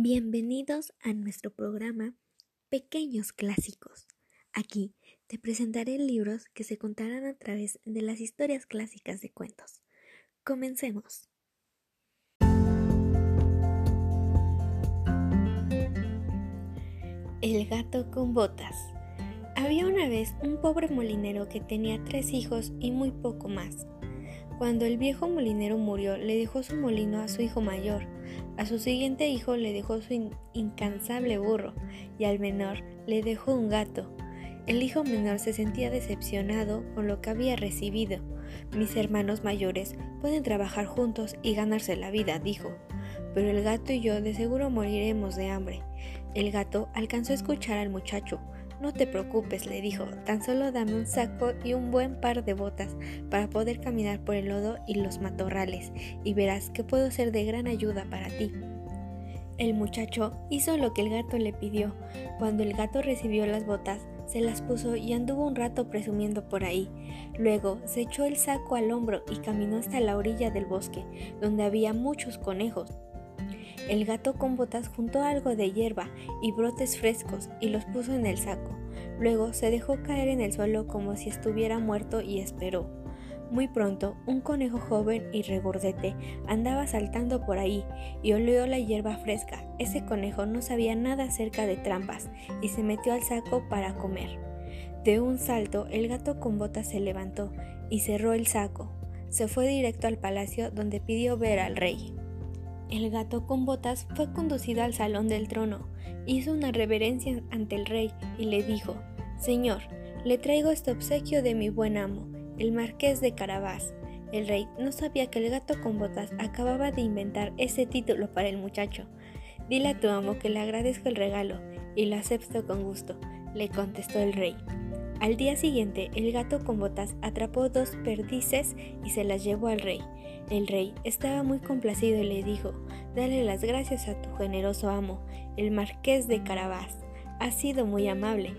Bienvenidos a nuestro programa Pequeños Clásicos. Aquí te presentaré libros que se contarán a través de las historias clásicas de cuentos. Comencemos. El gato con botas. Había una vez un pobre molinero que tenía tres hijos y muy poco más. Cuando el viejo molinero murió, le dejó su molino a su hijo mayor, a su siguiente hijo le dejó su incansable burro y al menor le dejó un gato. El hijo menor se sentía decepcionado con lo que había recibido. Mis hermanos mayores pueden trabajar juntos y ganarse la vida, dijo, pero el gato y yo de seguro moriremos de hambre. El gato alcanzó a escuchar al muchacho, no te preocupes, le dijo, tan solo dame un saco y un buen par de botas para poder caminar por el lodo y los matorrales, y verás que puedo ser de gran ayuda para ti. El muchacho hizo lo que el gato le pidió. Cuando el gato recibió las botas, se las puso y anduvo un rato presumiendo por ahí. Luego se echó el saco al hombro y caminó hasta la orilla del bosque, donde había muchos conejos. El gato con botas juntó algo de hierba y brotes frescos y los puso en el saco. Luego se dejó caer en el suelo como si estuviera muerto y esperó. Muy pronto, un conejo joven y regordete andaba saltando por ahí y olió la hierba fresca. Ese conejo no sabía nada acerca de trampas y se metió al saco para comer. De un salto, el gato con botas se levantó y cerró el saco. Se fue directo al palacio donde pidió ver al rey. El gato con botas fue conducido al salón del trono, hizo una reverencia ante el rey y le dijo, Señor, le traigo este obsequio de mi buen amo, el marqués de Carabás. El rey no sabía que el gato con botas acababa de inventar ese título para el muchacho. Dile a tu amo que le agradezco el regalo y lo acepto con gusto, le contestó el rey. Al día siguiente, el gato con botas atrapó dos perdices y se las llevó al rey. El rey estaba muy complacido y le dijo, Dale las gracias a tu generoso amo, el marqués de Carabás. Ha sido muy amable.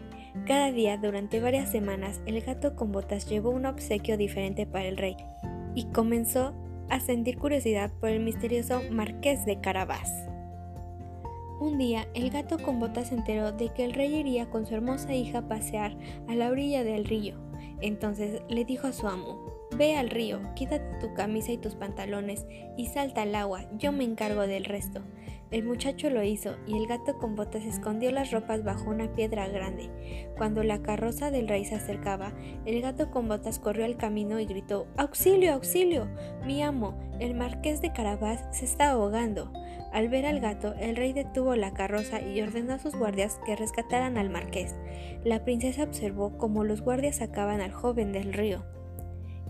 Cada día, durante varias semanas, el gato con botas llevó un obsequio diferente para el rey y comenzó a sentir curiosidad por el misterioso marqués de Carabás. Un día, el gato con botas se enteró de que el rey iría con su hermosa hija a pasear a la orilla del río. Entonces le dijo a su amo, Ve al río, quítate tu camisa y tus pantalones y salta al agua, yo me encargo del resto. El muchacho lo hizo y el gato con botas escondió las ropas bajo una piedra grande. Cuando la carroza del rey se acercaba, el gato con botas corrió al camino y gritó ¡Auxilio, auxilio! Mi amo, el marqués de Carabás, se está ahogando. Al ver al gato, el rey detuvo la carroza y ordenó a sus guardias que rescataran al marqués. La princesa observó cómo los guardias sacaban al joven del río.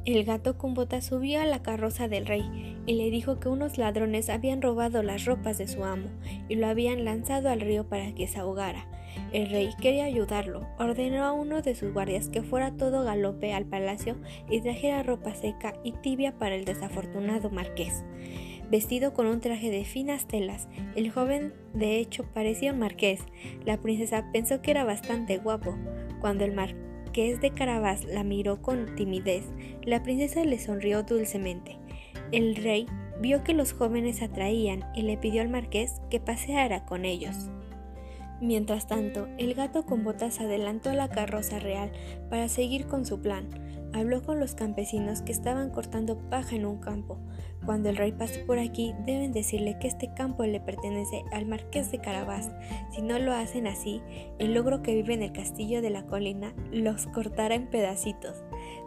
El gato con botas subió a la carroza del rey y le dijo que unos ladrones habían robado las ropas de su amo y lo habían lanzado al río para que se ahogara. El rey quería ayudarlo, ordenó a uno de sus guardias que fuera todo galope al palacio y trajera ropa seca y tibia para el desafortunado marqués. Vestido con un traje de finas telas, el joven de hecho parecía un marqués. La princesa pensó que era bastante guapo. Cuando el marqués que es de Carabás la miró con timidez, la princesa le sonrió dulcemente. El rey vio que los jóvenes atraían y le pidió al marqués que paseara con ellos. Mientras tanto, el gato con botas adelantó la carroza real para seguir con su plan. Habló con los campesinos que estaban cortando paja en un campo. Cuando el rey pase por aquí, deben decirle que este campo le pertenece al marqués de Carabás. Si no lo hacen así, el logro que vive en el castillo de la colina los cortará en pedacitos.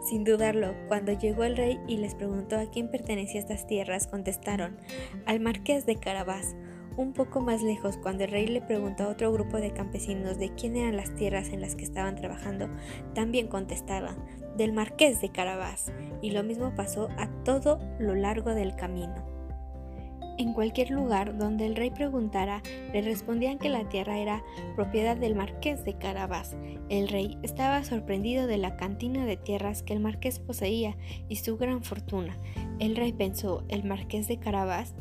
Sin dudarlo, cuando llegó el rey y les preguntó a quién pertenecían estas tierras, contestaron, al marqués de Carabás. Un poco más lejos, cuando el rey le preguntó a otro grupo de campesinos de quién eran las tierras en las que estaban trabajando, también contestaban, del marqués de Carabás, y lo mismo pasó a todo lo largo del camino. En cualquier lugar donde el rey preguntara, le respondían que la tierra era propiedad del marqués de Carabás. El rey estaba sorprendido de la cantina de tierras que el marqués poseía y su gran fortuna. El rey pensó, ¿el marqués de Carabás?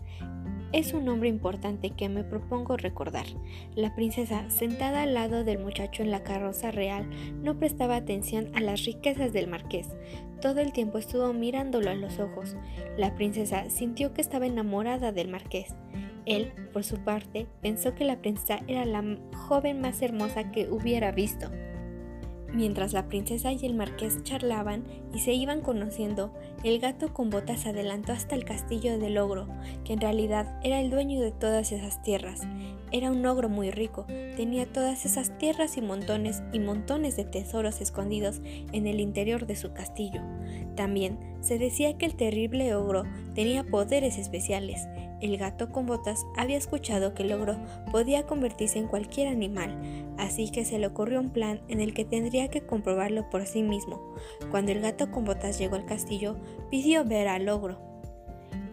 Es un nombre importante que me propongo recordar. La princesa, sentada al lado del muchacho en la carroza real, no prestaba atención a las riquezas del marqués. Todo el tiempo estuvo mirándolo a los ojos. La princesa sintió que estaba enamorada del marqués. Él, por su parte, pensó que la princesa era la joven más hermosa que hubiera visto. Mientras la princesa y el marqués charlaban y se iban conociendo, el gato con botas adelantó hasta el castillo del ogro, que en realidad era el dueño de todas esas tierras. Era un ogro muy rico, tenía todas esas tierras y montones y montones de tesoros escondidos en el interior de su castillo. También se decía que el terrible ogro tenía poderes especiales. El gato con botas había escuchado que el ogro podía convertirse en cualquier animal, así que se le ocurrió un plan en el que tendría que comprobarlo por sí mismo. Cuando el gato con botas llegó al castillo, pidió ver al ogro.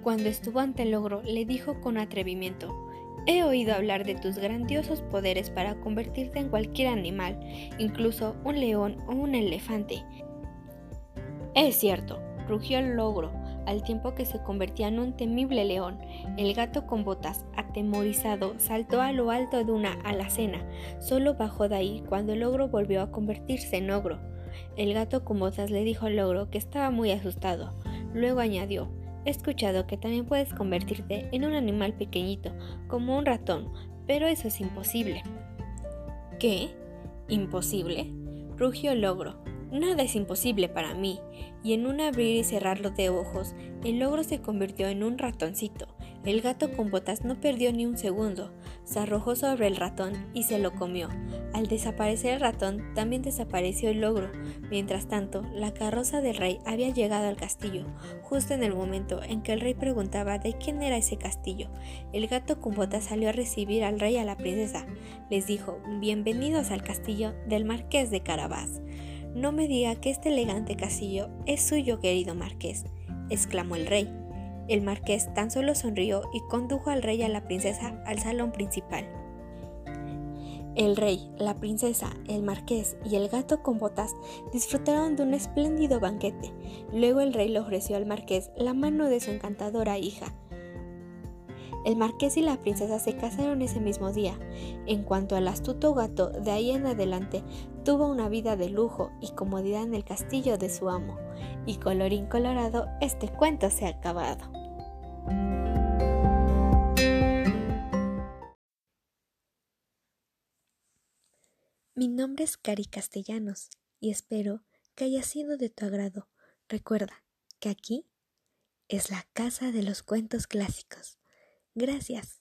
Cuando estuvo ante el ogro, le dijo con atrevimiento, He oído hablar de tus grandiosos poderes para convertirte en cualquier animal, incluso un león o un elefante. Es cierto, rugió el logro, al tiempo que se convertía en un temible león. El gato con botas, atemorizado, saltó a lo alto de una alacena. Solo bajó de ahí cuando el ogro volvió a convertirse en ogro. El gato con botas le dijo al ogro que estaba muy asustado. Luego añadió, he escuchado que también puedes convertirte en un animal pequeñito, como un ratón, pero eso es imposible. ¿Qué? ¿Imposible? rugió el ogro. Nada es imposible para mí, y en un abrir y cerrarlo de ojos, el ogro se convirtió en un ratoncito. El gato con botas no perdió ni un segundo, se arrojó sobre el ratón y se lo comió. Al desaparecer el ratón, también desapareció el ogro. Mientras tanto, la carroza del rey había llegado al castillo, justo en el momento en que el rey preguntaba de quién era ese castillo. El gato con botas salió a recibir al rey y a la princesa. Les dijo, bienvenidos al castillo del marqués de Carabás. No me diga que este elegante castillo es suyo, querido marqués, exclamó el rey. El marqués tan solo sonrió y condujo al rey y a la princesa al salón principal. El rey, la princesa, el marqués y el gato con botas disfrutaron de un espléndido banquete. Luego el rey le ofreció al marqués la mano de su encantadora hija, el marqués y la princesa se casaron ese mismo día. En cuanto al astuto gato, de ahí en adelante tuvo una vida de lujo y comodidad en el castillo de su amo. Y colorín colorado, este cuento se ha acabado. Mi nombre es Cari Castellanos y espero que haya sido de tu agrado. Recuerda que aquí es la casa de los cuentos clásicos. Gracias.